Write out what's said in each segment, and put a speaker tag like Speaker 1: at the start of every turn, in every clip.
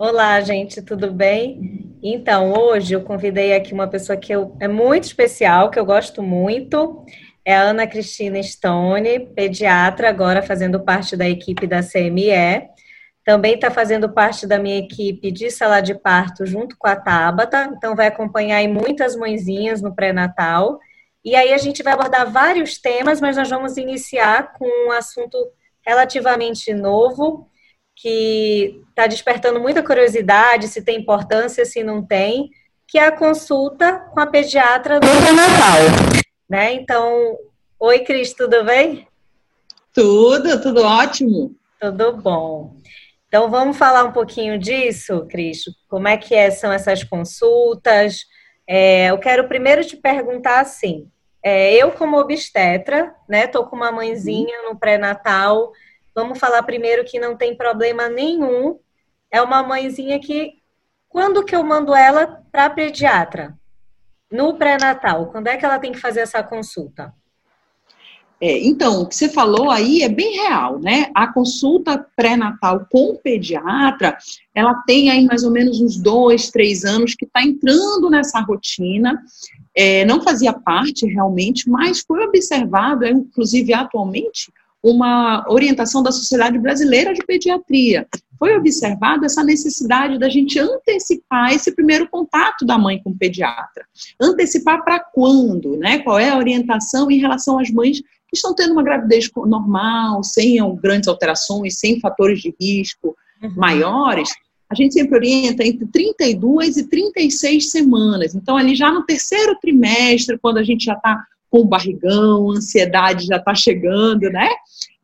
Speaker 1: Olá, gente, tudo bem? Então, hoje eu convidei aqui uma pessoa que eu, é muito especial, que eu gosto muito. É a Ana Cristina Stone, pediatra, agora fazendo parte da equipe da CME. Também está fazendo parte da minha equipe de sala de parto junto com a Tabata. Então, vai acompanhar aí muitas mãezinhas no pré-natal. E aí a gente vai abordar vários temas, mas nós vamos iniciar com um assunto relativamente novo, que está despertando muita curiosidade, se tem importância, se não tem, que é a consulta com a pediatra no pré-natal. Né? Então, oi, Cris, tudo bem?
Speaker 2: Tudo, tudo ótimo.
Speaker 1: Tudo bom. Então, vamos falar um pouquinho disso, Cris? Como é que é, são essas consultas? É, eu quero primeiro te perguntar assim, é, eu como obstetra, né, tô com uma mãezinha no pré-natal, vamos falar primeiro que não tem problema nenhum, é uma mãezinha que, quando que eu mando ela para pediatra? No pré-natal, quando é que ela tem que fazer essa consulta?
Speaker 2: É, então, o que você falou aí é bem real, né? A consulta pré-natal com o pediatra, ela tem aí mais ou menos uns dois, três anos que está entrando nessa rotina. É, não fazia parte realmente, mas foi observado, é, inclusive atualmente, uma orientação da Sociedade Brasileira de Pediatria. Foi observada essa necessidade da gente antecipar esse primeiro contato da mãe com o pediatra. Antecipar para quando, né? Qual é a orientação em relação às mães que estão tendo uma gravidez normal, sem grandes alterações, sem fatores de risco uhum. maiores, a gente sempre orienta entre 32 e 36 semanas. Então, ali já no terceiro trimestre, quando a gente já está com barrigão, ansiedade já está chegando, né?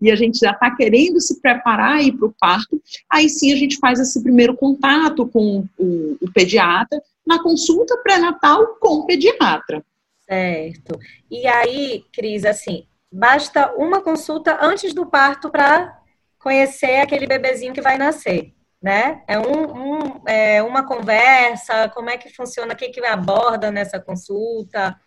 Speaker 2: E a gente já está querendo se preparar aí para o parto, aí sim a gente faz esse primeiro contato com o, o pediatra na consulta pré-natal com o pediatra.
Speaker 1: Certo. E aí, Cris, assim, basta uma consulta antes do parto para conhecer aquele bebezinho que vai nascer, né? É, um, um, é uma conversa, como é que funciona, o que, que aborda nessa consulta?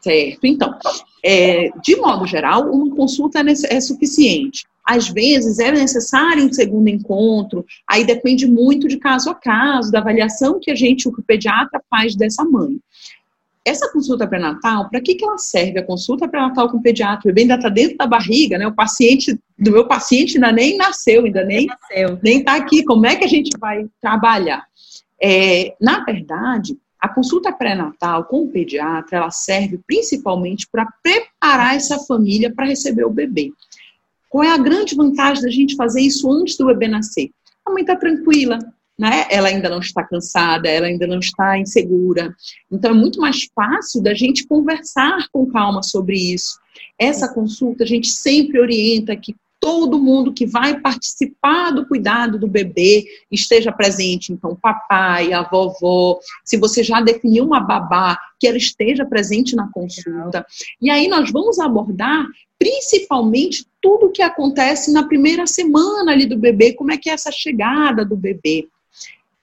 Speaker 2: Certo. Então, é, de modo geral, uma consulta é, é suficiente. Às vezes é necessário um segundo encontro, aí depende muito de caso a caso, da avaliação que a gente, o pediatra faz dessa mãe. Essa consulta pré-natal, para que, que ela serve? A consulta pré-natal com o pediatra, o bebê ainda está dentro da barriga, né? O paciente, do meu paciente ainda nem nasceu, ainda nem está aqui. Como é que a gente vai trabalhar? É, na verdade, a consulta pré-natal com o pediatra, ela serve principalmente para preparar essa família para receber o bebê. Qual é a grande vantagem da gente fazer isso antes do bebê nascer? A mãe está tranquila, né? Ela ainda não está cansada, ela ainda não está insegura. Então é muito mais fácil da gente conversar com calma sobre isso. Essa consulta a gente sempre orienta que todo mundo que vai participar do cuidado do bebê esteja presente. Então, papai, a vovó, se você já definiu uma babá, que ela esteja presente na consulta. E aí nós vamos abordar principalmente tudo o que acontece na primeira semana ali do bebê, como é que é essa chegada do bebê.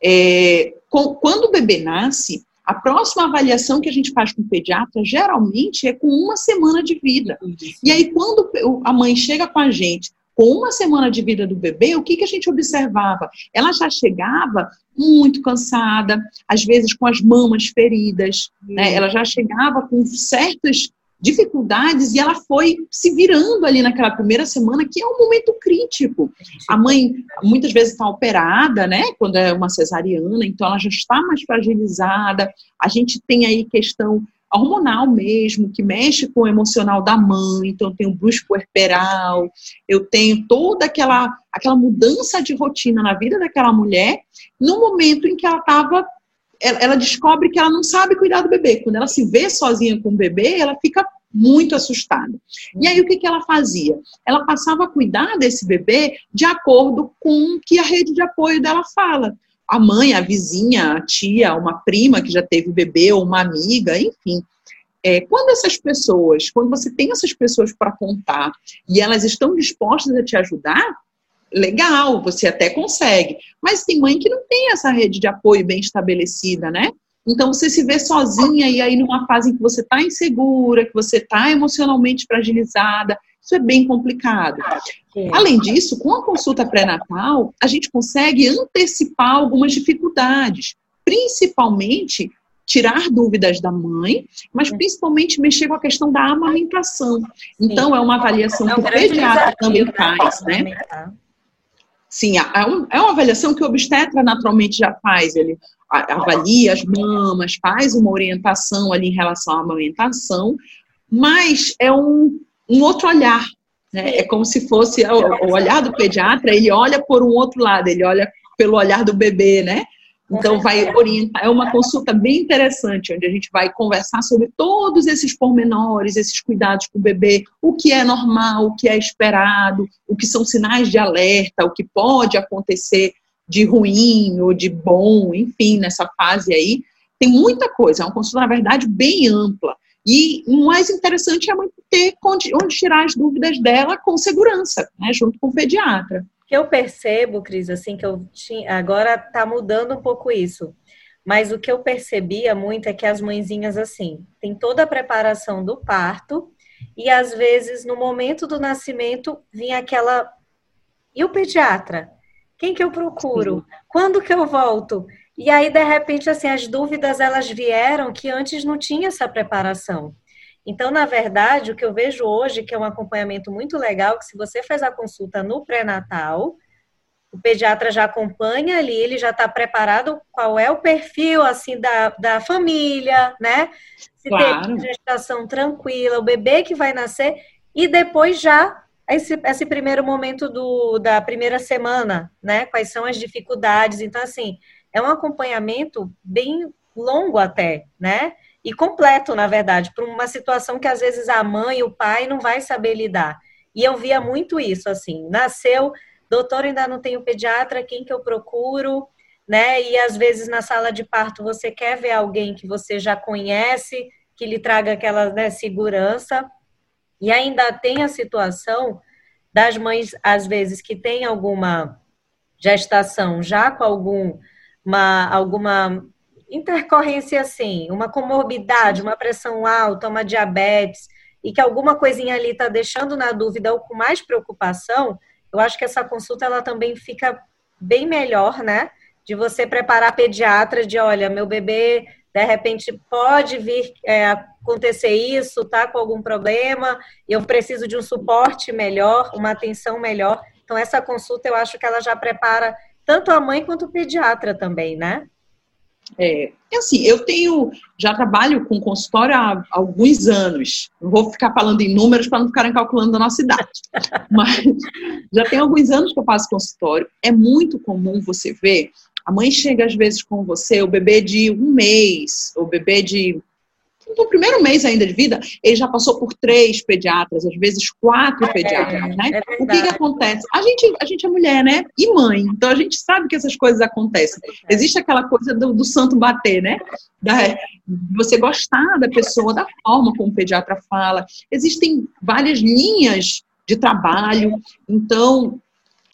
Speaker 2: É, quando o bebê nasce, a próxima avaliação que a gente faz com o pediatra geralmente é com uma semana de vida. E aí, quando a mãe chega com a gente com uma semana de vida do bebê, o que, que a gente observava? Ela já chegava muito cansada, às vezes com as mamas feridas, né? ela já chegava com certas dificuldades e ela foi se virando ali naquela primeira semana, que é um momento crítico. A mãe muitas vezes está operada, né? Quando é uma cesariana, então ela já está mais fragilizada. A gente tem aí questão hormonal mesmo, que mexe com o emocional da mãe, então eu tenho brusco puerperal, eu tenho toda aquela, aquela mudança de rotina na vida daquela mulher, no momento em que ela estava ela, descobre que ela não sabe cuidar do bebê. Quando ela se vê sozinha com o bebê, ela fica muito assustada. E aí o que, que ela fazia? Ela passava a cuidar desse bebê de acordo com o que a rede de apoio dela fala. A mãe, a vizinha, a tia, uma prima que já teve bebê, ou uma amiga, enfim. É, quando essas pessoas, quando você tem essas pessoas para contar e elas estão dispostas a te ajudar, legal, você até consegue. Mas tem mãe que não tem essa rede de apoio bem estabelecida, né? Então você se vê sozinha e aí numa fase em que você está insegura, que você está emocionalmente fragilizada, Isso é bem complicado. Além disso, com a consulta pré-natal, a gente consegue antecipar algumas dificuldades, principalmente tirar dúvidas da mãe, mas principalmente mexer com a questão da amamentação. Então, é uma avaliação é que o pediatra também né, faz, né? Sim, é, uma avaliação que o obstetra naturalmente já faz. Ele avalia as mamas, faz uma orientação ali em relação à amamentação, mas é um, um outro olhar. Né? É como se fosse o, o olhar do pediatra, ele olha por um outro lado, ele olha pelo olhar do bebê, né? Então, vai orientar. É uma consulta bem interessante, onde a gente vai conversar sobre todos esses pormenores, esses cuidados com o bebê, o que é normal, o que é esperado, o que são sinais de alerta, o que pode acontecer de ruim ou de bom, enfim, nessa fase aí. Tem muita coisa, é uma consulta, na verdade, bem ampla. E o mais interessante é ter onde tirar as dúvidas dela com segurança, né, junto com o pediatra
Speaker 1: que eu percebo, Cris, assim, que eu tinha. Agora tá mudando um pouco isso. Mas o que eu percebia muito é que as mãezinhas, assim, tem toda a preparação do parto, e às vezes, no momento do nascimento, vinha aquela. E o pediatra? Quem que eu procuro? Quando que eu volto? E aí, de repente, assim, as dúvidas elas vieram que antes não tinha essa preparação. Então, na verdade, o que eu vejo hoje, que é um acompanhamento muito legal, que se você faz a consulta no pré-natal, o pediatra já acompanha ali, ele já está preparado qual é o perfil, assim, da, da família, né? Se claro. tem gestação tranquila, o bebê que vai nascer, e depois já esse, esse primeiro momento do, da primeira semana, né? Quais são as dificuldades. Então, assim, é um acompanhamento bem longo até, né? E completo, na verdade, para uma situação que às vezes a mãe o pai não vai saber lidar. E eu via muito isso, assim, nasceu, doutor, ainda não tenho pediatra, quem que eu procuro, né? E às vezes na sala de parto você quer ver alguém que você já conhece, que lhe traga aquela né, segurança. E ainda tem a situação das mães, às vezes, que tem alguma gestação já com algum, uma, alguma intercorrência assim, uma comorbidade, uma pressão alta, uma diabetes, e que alguma coisinha ali está deixando na dúvida ou com mais preocupação, eu acho que essa consulta ela também fica bem melhor, né? De você preparar a pediatra de, olha, meu bebê de repente pode vir é, acontecer isso, tá com algum problema, eu preciso de um suporte melhor, uma atenção melhor. Então essa consulta eu acho que ela já prepara tanto a mãe quanto o pediatra também, né?
Speaker 2: É, assim, eu tenho, já trabalho com consultório há alguns anos. Não vou ficar falando em números para não ficarem calculando a nossa idade. Mas já tem alguns anos que eu faço consultório. É muito comum você ver, a mãe chega às vezes com você, o bebê de um mês, o bebê de no primeiro mês ainda de vida, ele já passou por três pediatras, às vezes quatro é, pediatras, né? É o que, que acontece? A gente, a gente é mulher, né? E mãe, então a gente sabe que essas coisas acontecem. É Existe aquela coisa do, do santo bater, né? Da, você gostar da pessoa, da forma como o pediatra fala. Existem várias linhas de trabalho, então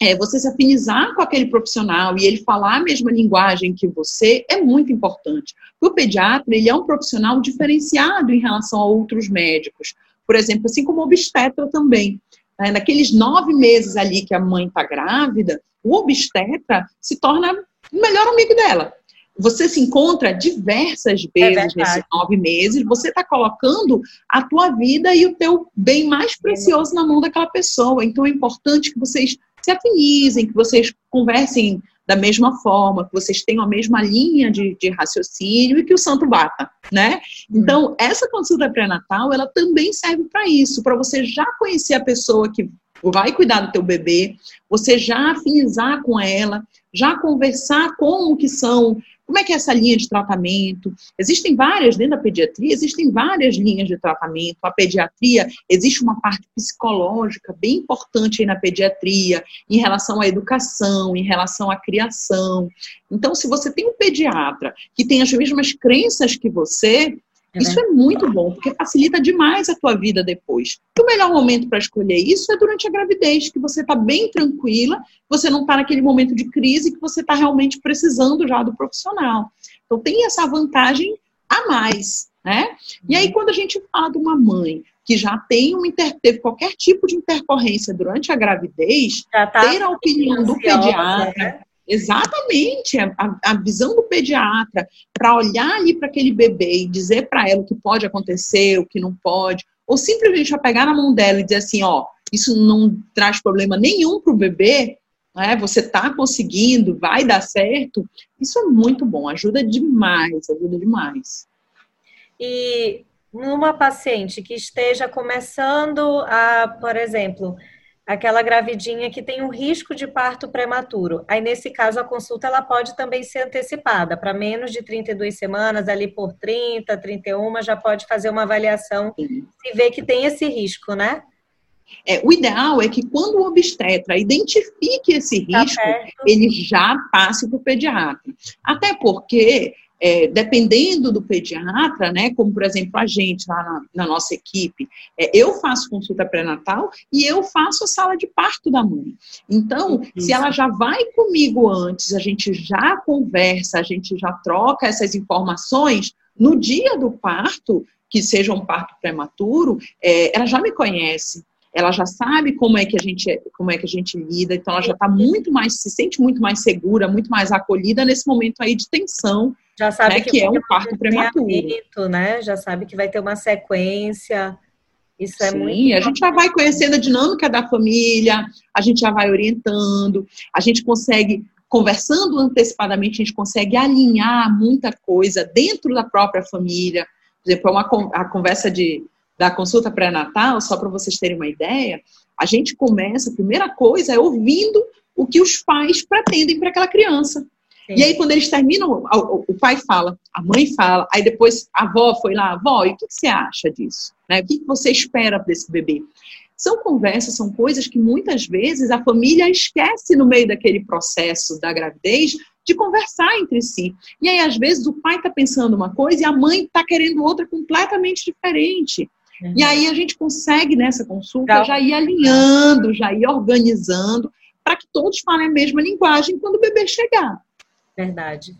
Speaker 2: é, você se afinizar com aquele profissional e ele falar a mesma linguagem que você é muito importante. o pediatra, ele é um profissional diferenciado em relação a outros médicos. Por exemplo, assim como o obstetra também. É, naqueles nove meses ali que a mãe está grávida, o obstetra se torna o melhor amigo dela. Você se encontra diversas é vezes é nesses nove meses, você está colocando a tua vida e o teu bem mais precioso na mão daquela pessoa. Então é importante que vocês se afinizem, que vocês conversem da mesma forma, que vocês tenham a mesma linha de, de raciocínio e que o santo bata, né? Então, essa consulta pré-natal, ela também serve para isso, para você já conhecer a pessoa que vai cuidar do teu bebê, você já afinizar com ela, já conversar como que são como é que é essa linha de tratamento? Existem várias, dentro da pediatria, existem várias linhas de tratamento. A pediatria, existe uma parte psicológica bem importante aí na pediatria, em relação à educação, em relação à criação. Então, se você tem um pediatra que tem as mesmas crenças que você, é isso é muito bom, porque facilita demais a tua vida depois. E o melhor momento para escolher isso é durante a gravidez, que você está bem tranquila, você não está naquele momento de crise que você está realmente precisando já do profissional. Então tem essa vantagem a mais, né? E aí quando a gente fala de uma mãe que já tem um inter, teve qualquer tipo de intercorrência durante a gravidez, tá ter a opinião do pediatra. Né? Exatamente, a, a, visão do pediatra para olhar ali para aquele bebê e dizer para ela o que pode acontecer, o que não pode, ou simplesmente a pegar na mão dela e dizer assim, ó, isso não traz problema nenhum para o bebê, né? Você está conseguindo, vai dar certo. Isso é muito bom, ajuda demais, ajuda demais.
Speaker 1: E numa paciente que esteja começando a, por exemplo, aquela gravidinha que tem um risco de parto prematuro. Aí, nesse caso, a consulta ela pode também ser antecipada para menos de 32 semanas, ali por 30, 31, já pode fazer uma avaliação e ver que tem esse risco, né?
Speaker 2: É, o ideal é que quando o obstetra identifique esse tá risco, tá ele já passe para o pediatra. Até porque é, dependendo do pediatra, né, como por exemplo a gente lá na, na nossa equipe, é, eu faço consulta pré-natal e eu faço a sala de parto da mãe. Então, Isso. se ela já vai comigo antes, a gente já conversa, a gente já troca essas informações, no dia do parto, que seja um parto prematuro, é, ela já me conhece ela já sabe como é que a gente como é que a gente lida, então ela já está muito mais se sente muito mais segura, muito mais acolhida nesse momento aí de tensão
Speaker 1: já sabe né, que, que é um parto prematuro. né? Já sabe que vai ter uma sequência. Isso é Sim, muito.
Speaker 2: a gente já vai conhecendo a dinâmica da família, a gente já vai orientando, a gente consegue, conversando antecipadamente, a gente consegue alinhar muita coisa dentro da própria família. Por exemplo, uma, a conversa de, da consulta pré-natal, só para vocês terem uma ideia, a gente começa, a primeira coisa é ouvindo o que os pais pretendem para aquela criança. E aí, quando eles terminam, o pai fala, a mãe fala, aí depois a avó foi lá, avó, e o que você acha disso? Né? O que você espera desse bebê? São conversas, são coisas que muitas vezes a família esquece no meio daquele processo da gravidez de conversar entre si. E aí, às vezes, o pai está pensando uma coisa e a mãe está querendo outra completamente diferente. Uhum. E aí a gente consegue, nessa consulta, já ir alinhando, já ir organizando, para que todos falem a mesma linguagem quando o bebê chegar.
Speaker 1: Verdade.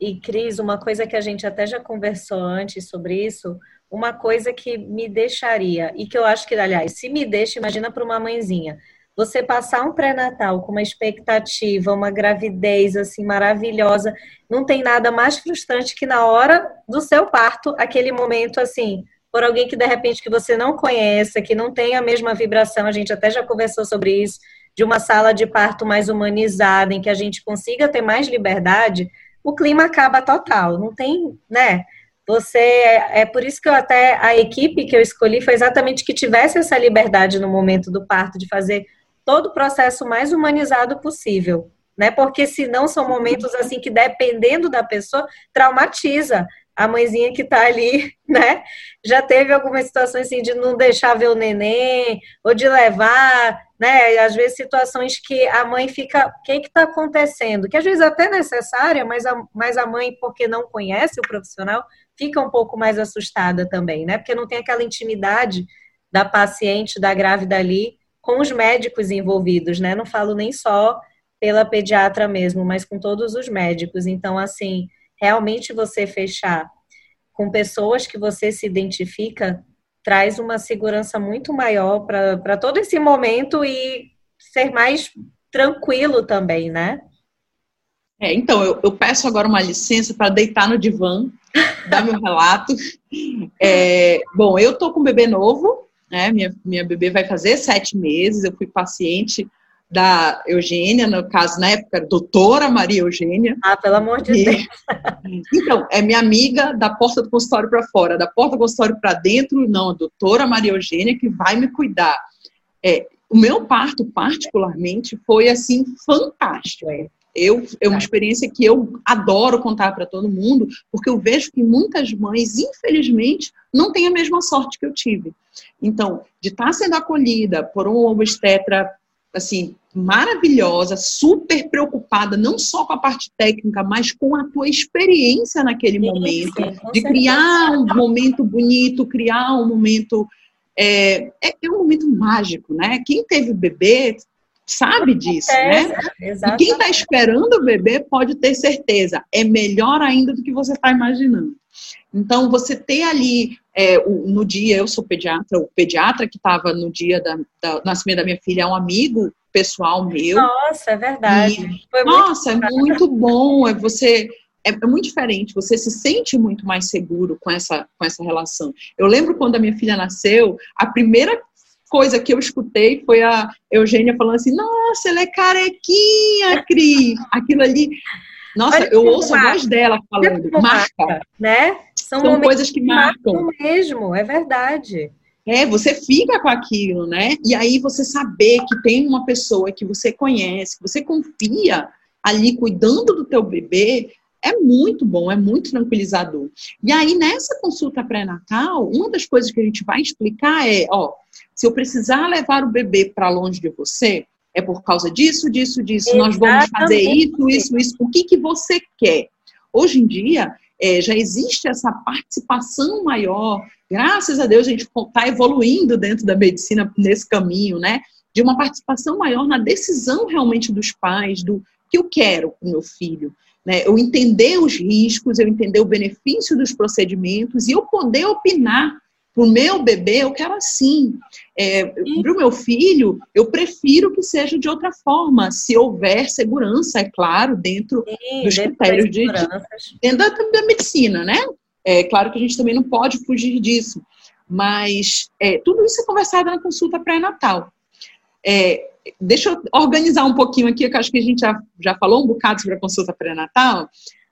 Speaker 1: E, Cris, uma coisa que a gente até já conversou antes sobre isso, uma coisa que me deixaria, e que eu acho que, aliás, se me deixa, imagina para uma mãezinha, você passar um pré-natal com uma expectativa, uma gravidez assim maravilhosa, não tem nada mais frustrante que na hora do seu parto, aquele momento assim, por alguém que de repente que você não conheça, que não tem a mesma vibração, a gente até já conversou sobre isso, de uma sala de parto mais humanizada, em que a gente consiga ter mais liberdade, o clima acaba total. Não tem, né? Você é, é por isso que eu até a equipe que eu escolhi foi exatamente que tivesse essa liberdade no momento do parto de fazer todo o processo mais humanizado possível, né? Porque senão são momentos assim que dependendo da pessoa traumatiza a mãezinha que está ali, né? Já teve algumas situações assim de não deixar ver o neném, ou de levar, né? Às vezes situações que a mãe fica, o que é está acontecendo? Que às vezes até necessária, mas a, mas a mãe, porque não conhece o profissional, fica um pouco mais assustada também, né? Porque não tem aquela intimidade da paciente, da grávida ali, com os médicos envolvidos, né? Não falo nem só pela pediatra mesmo, mas com todos os médicos. Então, assim, realmente você fechar com pessoas que você se identifica traz uma segurança muito maior para todo esse momento e ser mais tranquilo também, né?
Speaker 2: É, então, eu, eu peço agora uma licença para deitar no divã, dar meu relato. É, bom, eu tô com um bebê novo, né? Minha, minha bebê vai fazer sete meses, eu fui paciente da Eugênia, no caso, na época, doutora Maria Eugênia.
Speaker 1: Ah, pelo amor de e, Deus.
Speaker 2: Então, é minha amiga da porta do consultório para fora, da porta do consultório para dentro, não, a doutora Maria Eugênia que vai me cuidar. É, o meu parto, particularmente, foi, assim, fantástico. Eu, é uma experiência que eu adoro contar para todo mundo, porque eu vejo que muitas mães, infelizmente, não têm a mesma sorte que eu tive. Então, de estar sendo acolhida por um obstetra assim, maravilhosa, super preocupada, não só com a parte técnica, mas com a tua experiência naquele momento, de criar um momento bonito, criar um momento. É, é, é, um momento mágico, né? Quem teve bebê sabe disso, né? E quem está esperando o bebê pode ter certeza, é melhor ainda do que você está imaginando. Então, você ter ali, é, o, no dia, eu sou pediatra, o pediatra que estava no dia da, da, nascimento da minha filha é um amigo pessoal meu.
Speaker 1: Nossa, é verdade.
Speaker 2: E, nossa, é muito bom. É você é, é, muito diferente, você se sente muito mais seguro com essa, com essa relação. Eu lembro quando a minha filha nasceu, a primeira coisa que eu escutei foi a Eugênia falando assim: Nossa, ela é carequinha, Cris. Aquilo ali. Nossa, Olha eu ouço marca. a voz dela falando, marca. marca.
Speaker 1: Né?
Speaker 2: São, São coisas que marcam. marcam
Speaker 1: mesmo, é verdade.
Speaker 2: É, você fica com aquilo, né? E aí você saber que tem uma pessoa que você conhece, que você confia ali cuidando do teu bebê, é muito bom, é muito tranquilizador. E aí, nessa consulta pré-natal, uma das coisas que a gente vai explicar é, ó, se eu precisar levar o bebê para longe de você, é por causa disso, disso, disso. Exatamente. Nós vamos fazer isso, isso, isso. O que, que você quer? Hoje em dia, é, já existe essa participação maior. Graças a Deus, a gente está evoluindo dentro da medicina nesse caminho, né? De uma participação maior na decisão realmente dos pais, do que eu quero para o meu filho. Né? Eu entender os riscos, eu entender o benefício dos procedimentos e eu poder opinar para o meu bebê, eu quero assim. É, para o meu filho, eu prefiro que seja de outra forma, se houver segurança, é claro, dentro Sim, dos critérios de, de, dentro da, da, medicina, né? É claro que a gente também não pode fugir disso, mas é, tudo isso é conversado na consulta pré-natal. É, deixa eu organizar um pouquinho aqui, que acho que a gente já, já falou um bocado sobre a consulta pré-natal,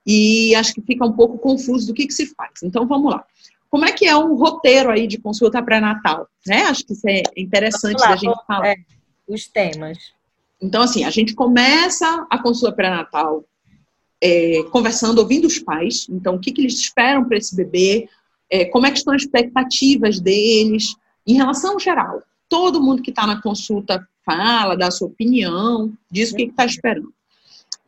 Speaker 2: e acho que fica um pouco confuso do que, que se faz. Então, vamos lá. Como é que é um roteiro aí de consulta pré-natal? Né? Acho que isso é interessante lá, da gente falar. É,
Speaker 1: os temas.
Speaker 2: Então, assim, a gente começa a consulta pré-natal é, conversando, ouvindo os pais. Então, o que, que eles esperam para esse bebê? É, como é que estão as expectativas deles? Em relação geral, todo mundo que está na consulta fala, dá a sua opinião, diz o que está esperando.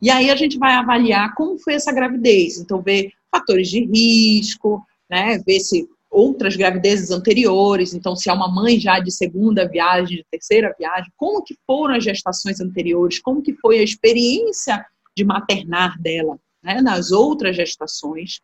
Speaker 2: E aí a gente vai avaliar como foi essa gravidez. Então, ver fatores de risco, né? Ver se outras gravidezes anteriores, então se é uma mãe já de segunda viagem, de terceira viagem, como que foram as gestações anteriores, como que foi a experiência de maternar dela, né? Nas outras gestações.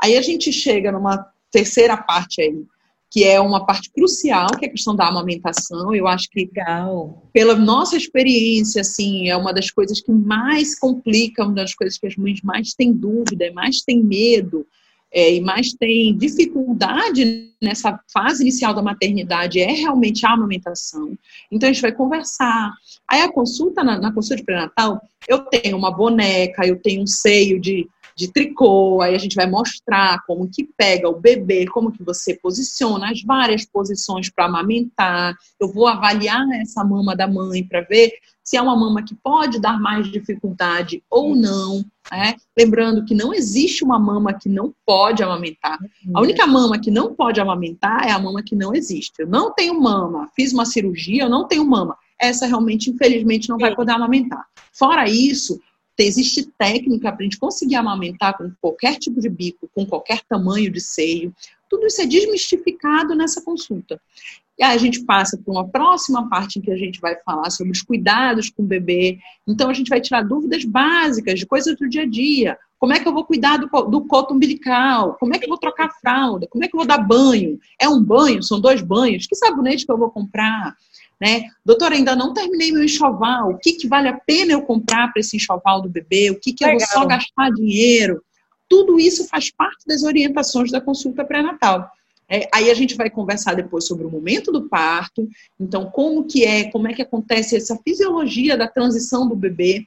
Speaker 2: Aí a gente chega numa terceira parte aí, que é uma parte crucial, que é a questão da amamentação. Eu acho que,
Speaker 1: Legal.
Speaker 2: pela nossa experiência, assim, é uma das coisas que mais complica, uma das coisas que as mães mais têm dúvida, mais têm medo, é, e mais têm dificuldade nessa fase inicial da maternidade é realmente a amamentação. Então a gente vai conversar. Aí a consulta, na, na consulta de pré-natal, eu tenho uma boneca, eu tenho um seio de de tricô, aí a gente vai mostrar como que pega o bebê, como que você posiciona as várias posições para amamentar. Eu vou avaliar essa mama da mãe para ver se é uma mama que pode dar mais dificuldade ou não. Né? Lembrando que não existe uma mama que não pode amamentar. A única mama que não pode amamentar é a mama que não existe. Eu não tenho mama, fiz uma cirurgia, eu não tenho mama. Essa realmente, infelizmente, não vai poder amamentar. Fora isso, existe técnica para a gente conseguir amamentar com qualquer tipo de bico, com qualquer tamanho de seio. Tudo isso é desmistificado nessa consulta. E aí a gente passa para uma próxima parte em que a gente vai falar sobre os cuidados com o bebê. Então a gente vai tirar dúvidas básicas de coisas do dia a dia. Como é que eu vou cuidar do, do coto umbilical? Como é que eu vou trocar fralda? Como é que eu vou dar banho? É um banho? São dois banhos? Que sabonete que eu vou comprar? Né? Doutora, ainda não terminei meu enxoval. O que, que vale a pena eu comprar para esse enxoval do bebê? O que, que eu vou só gastar dinheiro? Tudo isso faz parte das orientações da consulta pré-natal. É, aí a gente vai conversar depois sobre o momento do parto, então como que é, como é que acontece essa fisiologia da transição do bebê.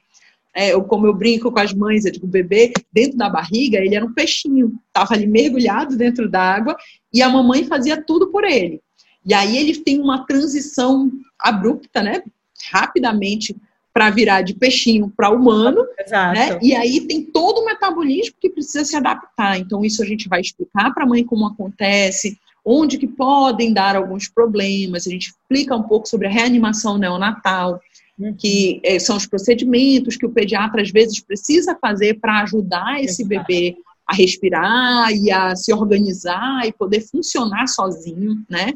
Speaker 2: É, eu, como eu brinco com as mães, eu digo, o bebê dentro da barriga, ele era um peixinho, estava ali mergulhado dentro d'água e a mamãe fazia tudo por ele. E aí ele tem uma transição abrupta, né? Rapidamente para virar de peixinho para humano, Exato. né? E aí tem todo o metabolismo que precisa se adaptar. Então isso a gente vai explicar para a mãe como acontece, onde que podem dar alguns problemas. A gente explica um pouco sobre a reanimação neonatal, uhum. que é, são os procedimentos que o pediatra às vezes precisa fazer para ajudar esse bebê a respirar e a se organizar e poder funcionar sozinho, né?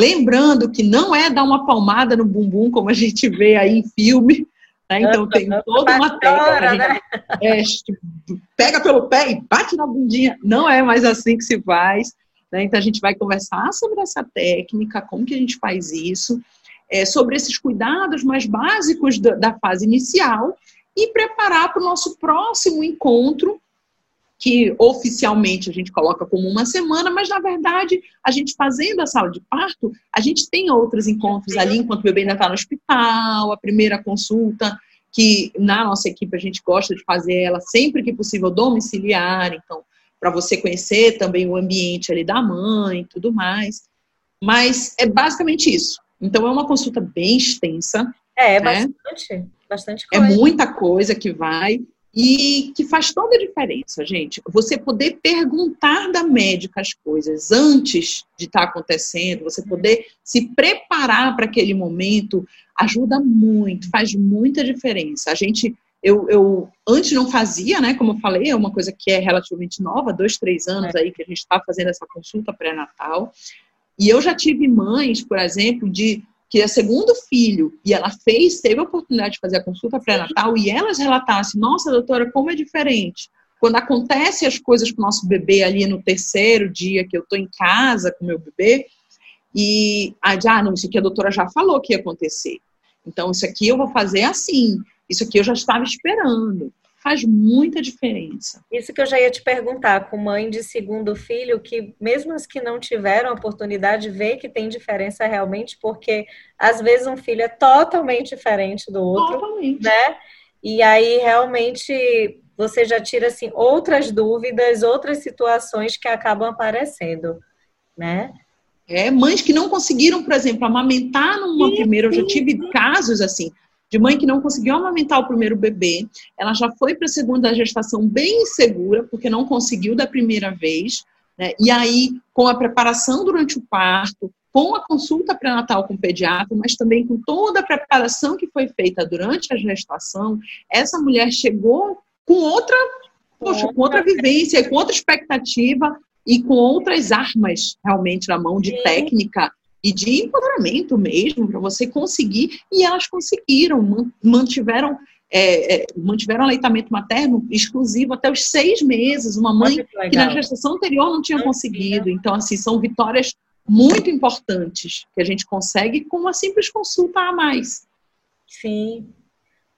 Speaker 2: Lembrando que não é dar uma palmada no bumbum, como a gente vê aí em filme, né? Então tem toda uma técnica. Né? É, tipo, pega pelo pé e bate na bundinha. Não é mais assim que se faz. Né? Então a gente vai conversar sobre essa técnica, como que a gente faz isso, é, sobre esses cuidados mais básicos da, da fase inicial e preparar para o nosso próximo encontro, que oficialmente a gente coloca como uma semana, mas na verdade, a gente fazendo a sala de parto, a gente tem outros encontros ali enquanto o bebê ainda está no hospital, a primeira consulta, que na nossa equipe a gente gosta de fazer ela sempre que possível domiciliar, então, para você conhecer também o ambiente ali da mãe e tudo mais. Mas é basicamente isso. Então, é uma consulta bem extensa.
Speaker 1: É, é né? bastante, bastante
Speaker 2: é coisa. É muita coisa que vai e que faz toda a diferença, gente. Você poder perguntar da médica as coisas antes de estar tá acontecendo, você poder se preparar para aquele momento, ajuda muito, faz muita diferença. A gente, eu, eu antes não fazia, né? Como eu falei, é uma coisa que é relativamente nova, dois, três anos é. aí que a gente está fazendo essa consulta pré-natal. E eu já tive mães, por exemplo, de que é segundo filho, e ela fez, teve a oportunidade de fazer a consulta pré-natal, e elas relatassem, nossa, doutora, como é diferente. Quando acontecem as coisas com o nosso bebê ali no terceiro dia que eu estou em casa com meu bebê, e ah, ah, não, isso aqui a doutora já falou que ia acontecer. Então, isso aqui eu vou fazer assim, isso aqui eu já estava esperando faz muita diferença.
Speaker 1: Isso que eu já ia te perguntar, com mãe de segundo filho, que mesmo as que não tiveram a oportunidade, vê que tem diferença realmente, porque às vezes um filho é totalmente diferente do outro, totalmente. né? E aí realmente você já tira assim outras dúvidas, outras situações que acabam aparecendo, né?
Speaker 2: É, mães que não conseguiram, por exemplo, amamentar numa sim, primeira, eu já tive casos assim, de mãe que não conseguiu amamentar o primeiro bebê, ela já foi para a segunda gestação bem insegura, porque não conseguiu da primeira vez, né? E aí, com a preparação durante o parto, com a consulta pré-natal com o pediatra, mas também com toda a preparação que foi feita durante a gestação, essa mulher chegou com outra, poxa, com outra vivência, com outra expectativa e com outras armas realmente na mão de técnica e de empoderamento mesmo, para você conseguir, e elas conseguiram, mantiveram, é, é, mantiveram aleitamento materno exclusivo até os seis meses, uma mãe que, que na gestação anterior não tinha conseguido. Então, assim, são vitórias muito importantes que a gente consegue com uma simples consulta a mais.
Speaker 1: Sim.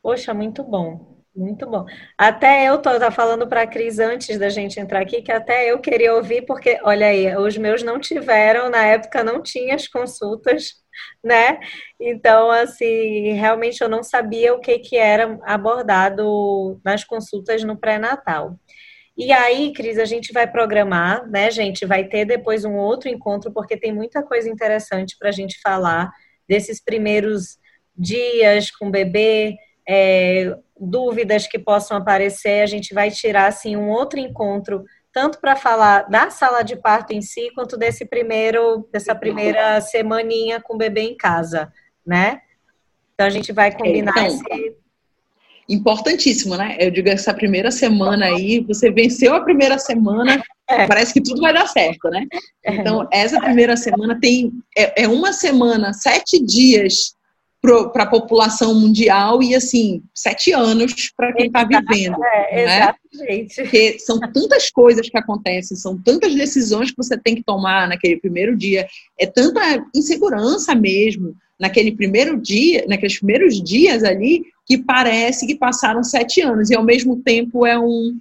Speaker 1: Poxa, muito bom. Muito bom. Até eu tô falando para a Cris antes da gente entrar aqui, que até eu queria ouvir, porque, olha aí, os meus não tiveram, na época não tinha as consultas, né? Então, assim, realmente eu não sabia o que, que era abordado nas consultas no pré-natal. E aí, Cris, a gente vai programar, né, gente? Vai ter depois um outro encontro, porque tem muita coisa interessante para a gente falar desses primeiros dias com o bebê, é, dúvidas que possam aparecer, a gente vai tirar assim um outro encontro, tanto para falar da sala de parto em si, quanto desse primeiro, dessa primeira semaninha com o bebê em casa, né? Então a gente vai combinar então, esse...
Speaker 2: Importantíssimo, né? Eu digo essa primeira semana aí, você venceu a primeira semana, é. parece que tudo vai dar certo, né? É. Então, essa primeira semana tem. É, é uma semana, sete dias para a população mundial e assim sete anos para quem está vivendo. É, né? Exatamente. Porque são tantas coisas que acontecem, são tantas decisões que você tem que tomar naquele primeiro dia, é tanta insegurança mesmo naquele primeiro dia, naqueles primeiros dias ali, que parece que passaram sete anos e ao mesmo tempo é um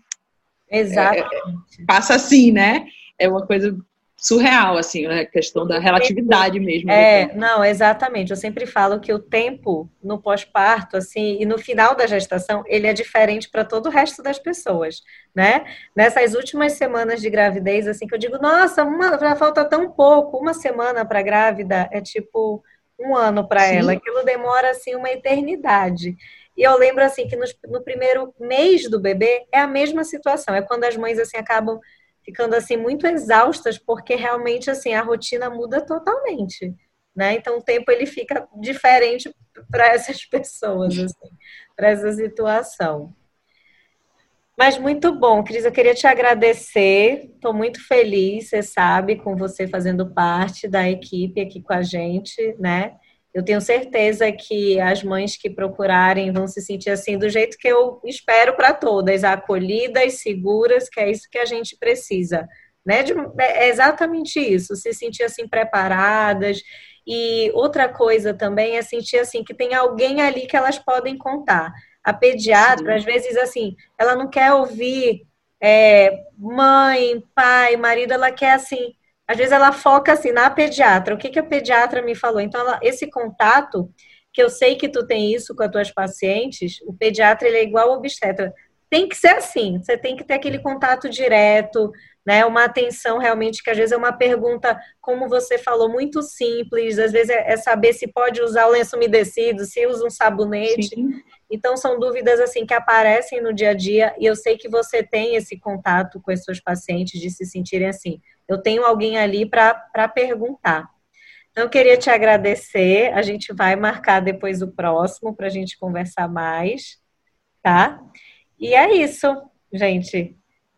Speaker 1: Exato. É,
Speaker 2: passa assim, né? É uma coisa surreal, assim, né? A questão da relatividade mesmo.
Speaker 1: É, não, exatamente. Eu sempre falo que o tempo no pós-parto, assim, e no final da gestação, ele é diferente para todo o resto das pessoas, né? Nessas últimas semanas de gravidez, assim, que eu digo, nossa, uma, já falta tão pouco, uma semana para grávida é tipo um ano para ela. Aquilo demora, assim, uma eternidade. E eu lembro, assim, que no, no primeiro mês do bebê é a mesma situação. É quando as mães, assim, acabam ficando assim muito exaustas porque realmente assim a rotina muda totalmente, né? Então o tempo ele fica diferente para essas pessoas assim, para essa situação. Mas muito bom, Cris. Eu queria te agradecer. Estou muito feliz, você sabe, com você fazendo parte da equipe aqui com a gente, né? Eu tenho certeza que as mães que procurarem vão se sentir assim do jeito que eu espero para todas, acolhidas, seguras, que é isso que a gente precisa, né? De, é exatamente isso, se sentir assim preparadas. E outra coisa também é sentir assim que tem alguém ali que elas podem contar. A pediatra, Sim. às vezes, assim, ela não quer ouvir é, mãe, pai, marido, ela quer, assim, às vezes ela foca, assim, na pediatra. O que, que a pediatra me falou? Então, ela, esse contato, que eu sei que tu tem isso com as tuas pacientes, o pediatra, ele é igual ao obstetra. Tem que ser assim, você tem que ter aquele contato direto, né? Uma atenção realmente que às vezes é uma pergunta, como você falou, muito simples, às vezes é, é saber se pode usar o lenço umedecido, se usa um sabonete. Sim. Então são dúvidas assim que aparecem no dia a dia e eu sei que você tem esse contato com as suas pacientes de se sentirem assim. Eu tenho alguém ali para perguntar. Então, eu queria te agradecer. A gente vai marcar depois o próximo para a gente conversar mais, tá? E é isso, gente.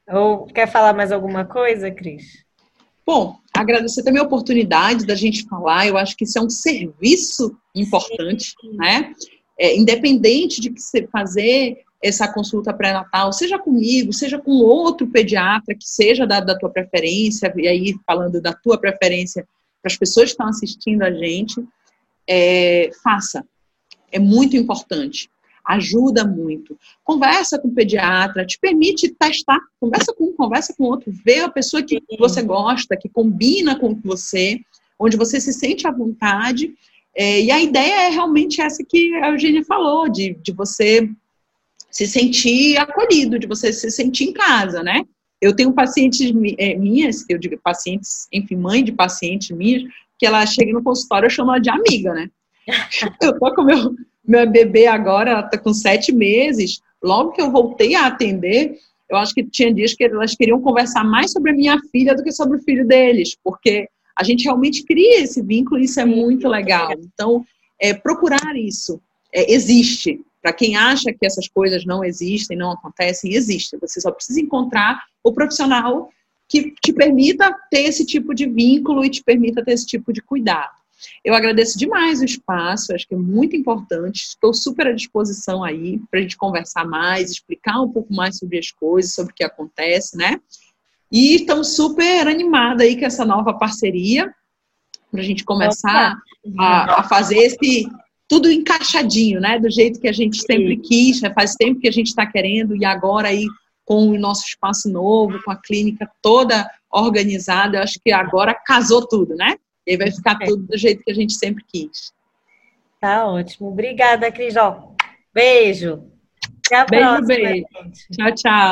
Speaker 1: Ou quer falar mais alguma coisa, Cris?
Speaker 2: Bom, agradecer também a oportunidade da gente falar. Eu acho que isso é um serviço importante, Sim. né? É, independente de que você fazer essa consulta pré-natal, seja comigo, seja com outro pediatra que seja da, da tua preferência, e aí falando da tua preferência para as pessoas que estão assistindo a gente, é, faça. É muito importante ajuda muito. Conversa com o pediatra, te permite testar, conversa com um, conversa com outro, vê a pessoa que você gosta, que combina com você, onde você se sente à vontade. É, e a ideia é realmente essa que a Eugênia falou, de, de você se sentir acolhido, de você se sentir em casa, né? Eu tenho pacientes é, minhas, que eu digo pacientes, enfim, mãe de pacientes minhas, que ela chega no consultório, eu chamo ela de amiga, né? Eu tô com meu, meu bebê agora, ela está com sete meses. Logo que eu voltei a atender, eu acho que tinha dias que elas queriam conversar mais sobre a minha filha do que sobre o filho deles, porque a gente realmente cria esse vínculo e isso é muito legal. Então, é, procurar isso é, existe. Para quem acha que essas coisas não existem, não acontecem, existe. Você só precisa encontrar o profissional que te permita ter esse tipo de vínculo e te permita ter esse tipo de cuidado. Eu agradeço demais o espaço, acho que é muito importante. Estou super à disposição aí para a gente conversar mais, explicar um pouco mais sobre as coisas, sobre o que acontece, né? E estamos super animada aí com essa nova parceria para a gente começar a, a, fazer esse tudo encaixadinho, né? Do jeito que a gente sempre quis, já faz tempo que a gente está querendo e agora aí com o nosso espaço novo, com a clínica toda organizada, eu acho que agora casou tudo, né? E aí vai ficar é. tudo do jeito que a gente sempre quis.
Speaker 1: Tá ótimo. Obrigada, Cris. Beijo.
Speaker 2: Até a beijo, próxima. Beijo, beijo. Tchau, tchau.